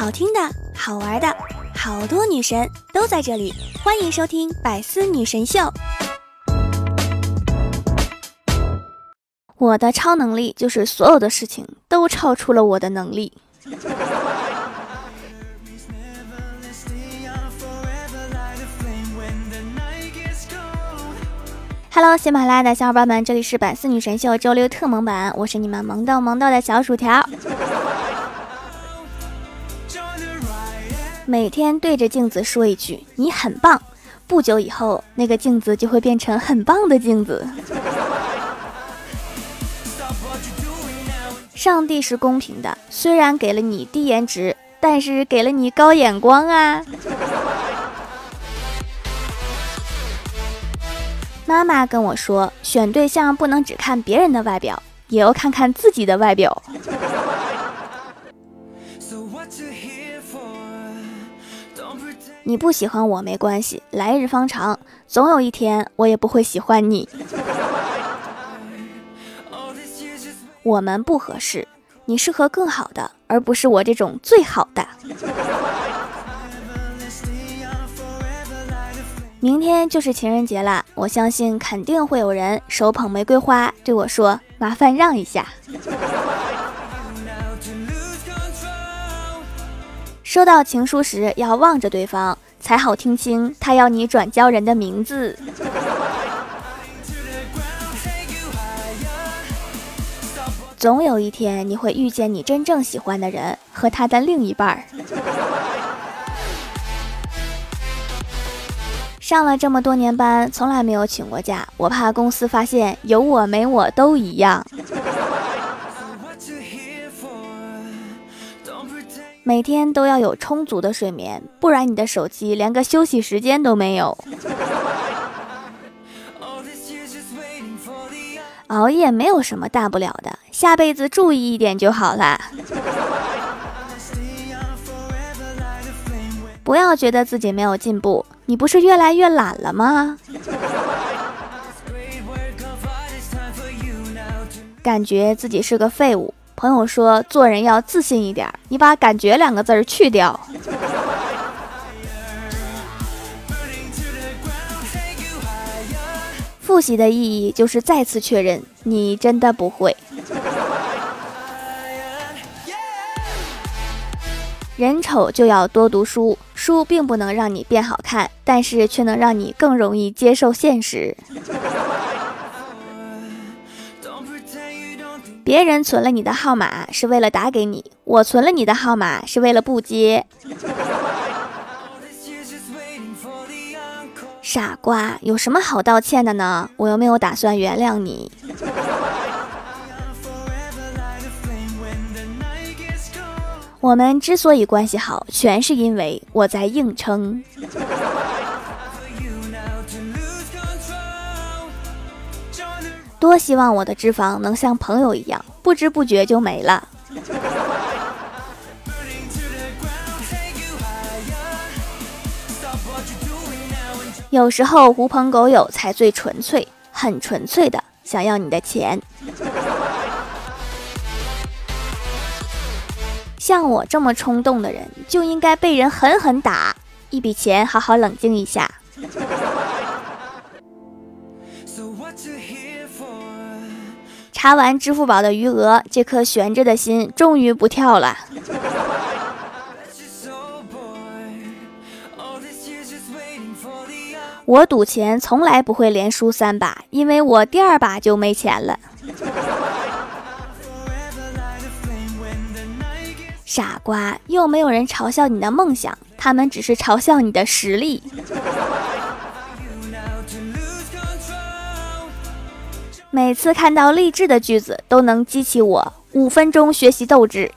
好听的、好玩的，好多女神都在这里，欢迎收听《百思女神秀》。我的超能力就是所有的事情都超出了我的能力。Hello，喜马拉雅的小伙伴们，这里是百思女神秀周六特萌版，我是你们萌豆萌豆的小薯条。每天对着镜子说一句“你很棒”，不久以后，那个镜子就会变成很棒的镜子。上帝是公平的，虽然给了你低颜值，但是给了你高眼光啊。妈妈跟我说，选对象不能只看别人的外表，也要看看自己的外表。你不喜欢我没关系，来日方长，总有一天我也不会喜欢你。我们不合适，你适合更好的，而不是我这种最好的。明天就是情人节了，我相信肯定会有人手捧玫瑰花对我说：“麻烦让一下。”收到情书时要望着对方，才好听清他要你转交人的名字。总有一天你会遇见你真正喜欢的人和他的另一半儿。上了这么多年班，从来没有请过假，我怕公司发现有我没我都一样。每天都要有充足的睡眠，不然你的手机连个休息时间都没有。熬夜没有什么大不了的，下辈子注意一点就好啦。不要觉得自己没有进步，你不是越来越懒了吗？感觉自己是个废物。朋友说做人要自信一点，你把“感觉”两个字儿去掉。复习的意义就是再次确认你真的不会。人丑就要多读书，书并不能让你变好看，但是却能让你更容易接受现实。别人存了你的号码是为了打给你，我存了你的号码是为了不接。傻瓜，有什么好道歉的呢？我又没有打算原谅你。我们之所以关系好，全是因为我在硬撑。多希望我的脂肪能像朋友一样，不知不觉就没了。有时候狐朋狗友才最纯粹，很纯粹的想要你的钱。像我这么冲动的人，就应该被人狠狠打一笔钱，好好冷静一下。查完支付宝的余额，这颗悬着的心终于不跳了。我赌钱从来不会连输三把，因为我第二把就没钱了。傻瓜，又没有人嘲笑你的梦想，他们只是嘲笑你的实力。每次看到励志的句子，都能激起我五分钟学习斗志。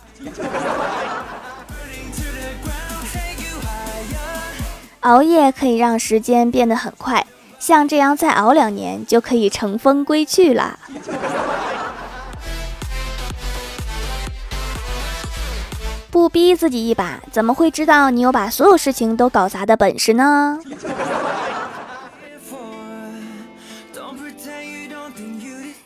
熬夜可以让时间变得很快，像这样再熬两年，就可以乘风归去啦。不逼自己一把，怎么会知道你有把所有事情都搞砸的本事呢？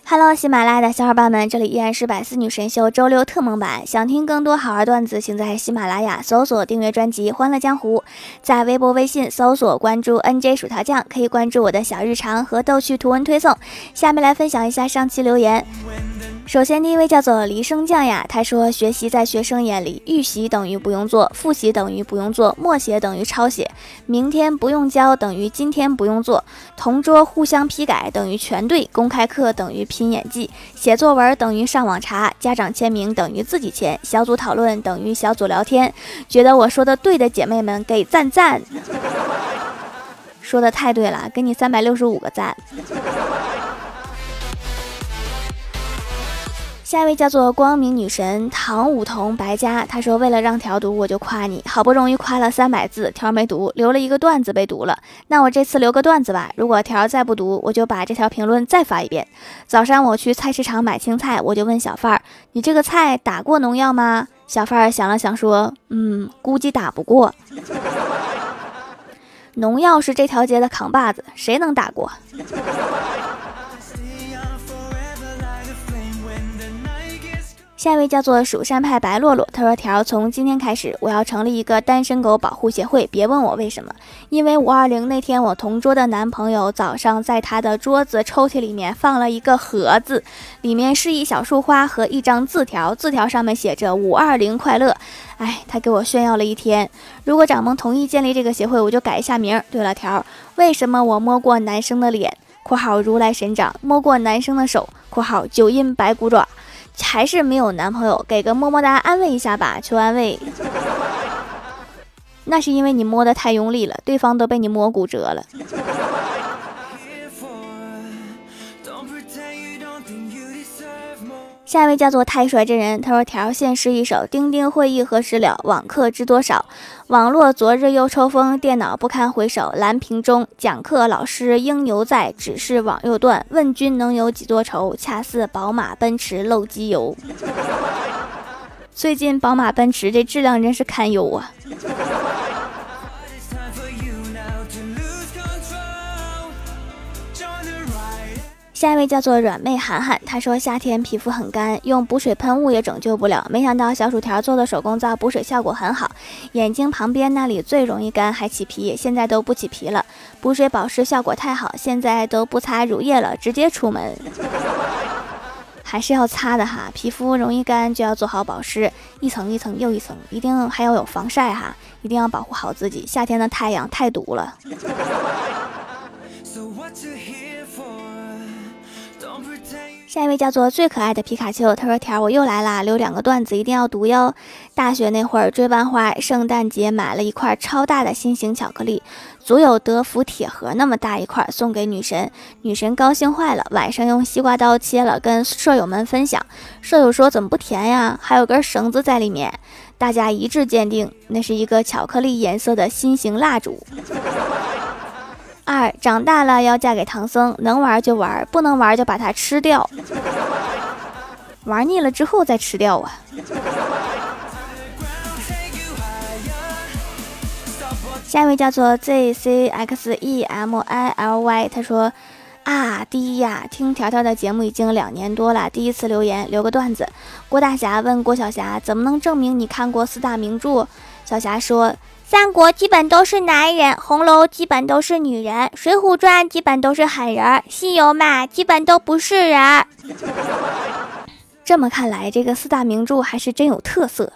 Hello，喜马拉雅的小伙伴们，这里依然是百思女神秀周六特蒙版。想听更多好玩段子，请在喜马拉雅搜索订阅专辑《欢乐江湖》，在微博、微信搜索关注 NJ 薯条酱，可以关注我的小日常和逗趣图文推送。下面来分享一下上期留言。首先，第一位叫做黎生酱呀，他说：学习在学生眼里，预习等于不用做，复习等于不用做，默写等于抄写，明天不用交等于今天不用做，同桌互相批改等于全对，公开课等于拼演技，写作文等于上网查，家长签名等于自己签，小组讨论等于小组聊天。觉得我说的对的姐妹们给赞赞，说的太对了，给你三百六十五个赞。下一位叫做光明女神唐舞桐白家，她说：“为了让条读，我就夸你，好不容易夸了三百字，条没读，留了一个段子被读了。那我这次留个段子吧，如果条再不读，我就把这条评论再发一遍。早上我去菜市场买青菜，我就问小贩儿：你这个菜打过农药吗？小贩儿想了想说：嗯，估计打不过。农药是这条街的扛把子，谁能打过？”下一位叫做蜀山派白洛洛，他说：“条从今天开始，我要成立一个单身狗保护协会。别问我为什么，因为五二零那天，我同桌的男朋友早上在他的桌子抽屉里面放了一个盒子，里面是一小束花和一张字条，字条上面写着五二零快乐。哎，他给我炫耀了一天。如果掌门同意建立这个协会，我就改一下名。对了，条，为什么我摸过男生的脸（括号如来神掌），摸过男生的手（括号九阴白骨爪）。”还是没有男朋友，给个么么哒安慰一下吧，求安慰。那是因为你摸的太用力了，对方都被你摸骨折了。下一位叫做太帅真人，他说：“条现诗一首，钉钉会议何时了？网课知多少？网络昨日又抽风，电脑不堪回首。蓝屏中讲课老师应犹在，只是网又断。问君能有几多愁？恰似宝马奔驰漏机油。最近宝马奔驰这质量真是堪忧啊。”下一位叫做软妹涵涵，她说夏天皮肤很干，用补水喷雾也拯救不了。没想到小薯条做的手工皂补水效果很好，眼睛旁边那里最容易干，还起皮，现在都不起皮了。补水保湿效果太好，现在都不擦乳液了，直接出门。还是要擦的哈，皮肤容易干就要做好保湿，一层一层又一层，一定还要有防晒哈，一定要保护好自己。夏天的太阳太毒了。下一位叫做最可爱的皮卡丘，他说：“条我又来啦，留两个段子，一定要读哟。大学那会儿追班花，圣诞节买了一块超大的心形巧克力，足有德芙铁盒那么大一块，送给女神，女神高兴坏了，晚上用西瓜刀切了，跟舍友们分享。舍友说怎么不甜呀？还有根绳子在里面，大家一致鉴定，那是一个巧克力颜色的心形蜡烛。”长大了要嫁给唐僧，能玩就玩，不能玩就把它吃掉。玩腻了之后再吃掉啊。下一位叫做 Z C X E M I L Y，他说啊，第一呀，听条条的节目已经两年多了，第一次留言留个段子。郭大侠问郭晓霞，怎么能证明你看过四大名著？小霞说。三国基本都是男人，红楼基本都是女人，水浒传基本都是狠人，西游嘛基本都不是人。这么看来，这个四大名著还是真有特色。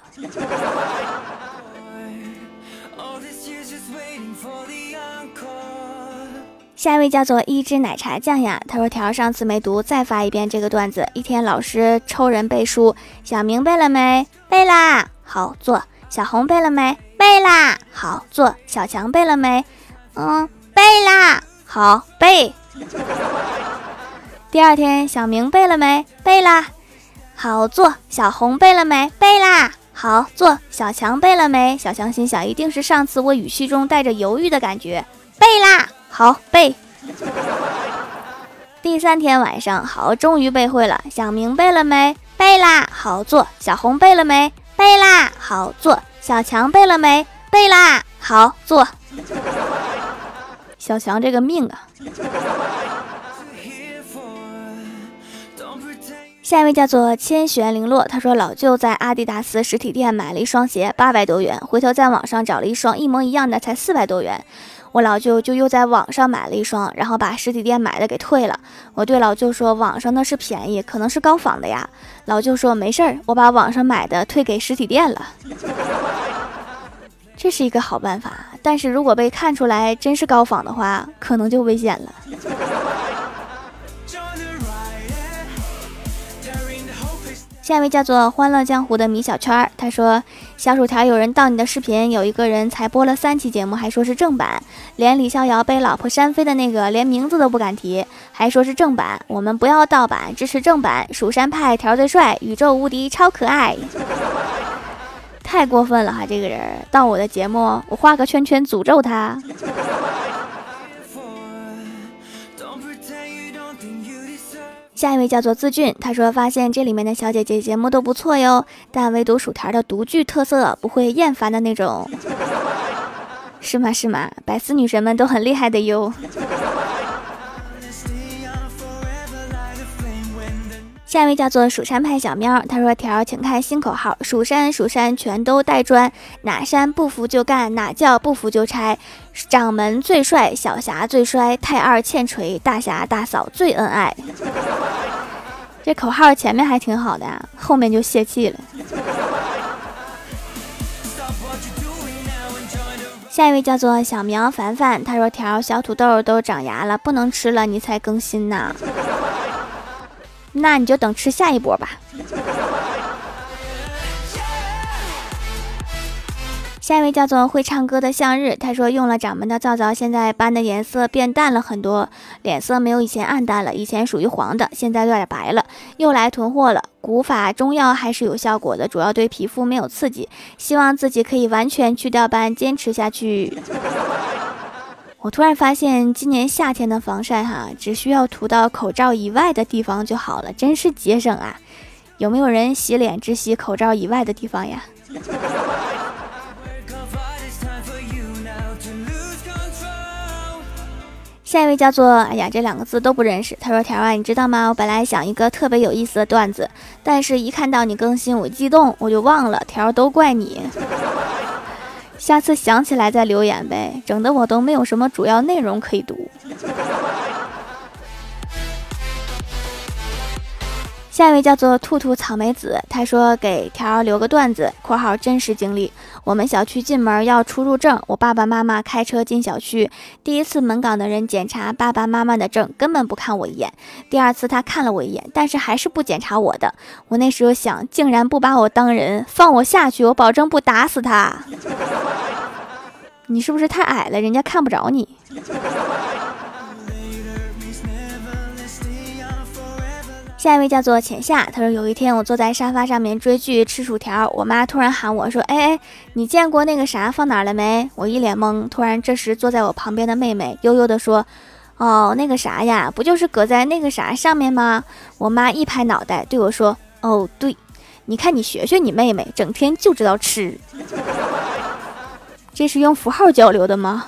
下一位叫做一只奶茶酱呀，他说条上次没读，再发一遍这个段子。一天老师抽人背书，想明白了没？背啦，好坐。小红背了没？背啦，好坐。小强背了没？嗯，背啦，好背。第二天，小明背了没？背啦，好坐。小红背了没？背啦，好坐。小强背了没？小强心想，一定是上次我语气中带着犹豫的感觉。背啦，好背。第三天晚上，好，终于背会了。小明背了没？背啦，好坐。小红背了没？背啦，好坐。小强背了没？背啦，好坐。小强这个命啊！下一位叫做千玄零落，他说老舅在阿迪达斯实体店买了一双鞋，八百多元，回头在网上找了一双一模一样的，才四百多元。我老舅就又在网上买了一双，然后把实体店买的给退了。我对老舅说，网上的是便宜，可能是高仿的呀。老舅说没事儿，我把网上买的退给实体店了。这是一个好办法，但是如果被看出来真是高仿的话，可能就危险了。下一位叫做欢乐江湖的米小圈儿，他说：“小薯条，有人盗你的视频，有一个人才播了三期节目，还说是正版，连李逍遥被老婆扇飞的那个，连名字都不敢提，还说是正版。我们不要盗版，支持正版。蜀山派条最帅，宇宙无敌，超可爱，太过分了哈！这个人盗我的节目，我画个圈圈诅咒他。”下一位叫做自俊，他说发现这里面的小姐姐节目都不错哟，但唯独薯条的独具特色，不会厌烦的那种，是吗？是吗？百思女神们都很厉害的哟。下一位叫做蜀山派小喵，他说：“条，请看新口号，蜀山蜀山全都带砖，哪山不服就干，哪教不服就拆。掌门最帅，小侠最衰，太二欠锤，大侠大嫂最恩爱。”这口号前面还挺好的，后面就泄气了。下一位叫做小苗凡凡，他说：“条小土豆都长牙了，不能吃了，你才更新呢。”那你就等吃下一波吧。下一位叫做会唱歌的向日，他说用了掌门的皂皂，现在斑的颜色变淡了很多，脸色没有以前暗淡了，以前属于黄的，现在有点白了。又来囤货了，古法中药还是有效果的，主要对皮肤没有刺激，希望自己可以完全去掉斑，坚持下去。我突然发现，今年夏天的防晒哈，只需要涂到口罩以外的地方就好了，真是节省啊！有没有人洗脸只洗口罩以外的地方呀？下一位叫做哎呀，这两个字都不认识。他说：“条啊，你知道吗？我本来想一个特别有意思的段子，但是一看到你更新，我激动，我就忘了。条都怪你。”下次想起来再留言呗，整的我都没有什么主要内容可以读。下一位叫做兔兔草莓子，他说给条留个段子（括号真实经历）。我们小区进门要出入证，我爸爸妈妈开车进小区，第一次门岗的人检查爸爸妈妈的证，根本不看我一眼。第二次他看了我一眼，但是还是不检查我的。我那时候想，竟然不把我当人，放我下去，我保证不打死他。你是不是太矮了，人家看不着你？下一位叫做浅夏，他说有一天我坐在沙发上面追剧吃薯条，我妈突然喊我说：“哎哎，你见过那个啥放哪儿了没？”我一脸懵。突然这时坐在我旁边的妹妹悠悠的说：“哦，那个啥呀，不就是搁在那个啥上面吗？”我妈一拍脑袋对我说：“哦，对，你看你学学你妹妹，整天就知道吃。这是用符号交流的吗？”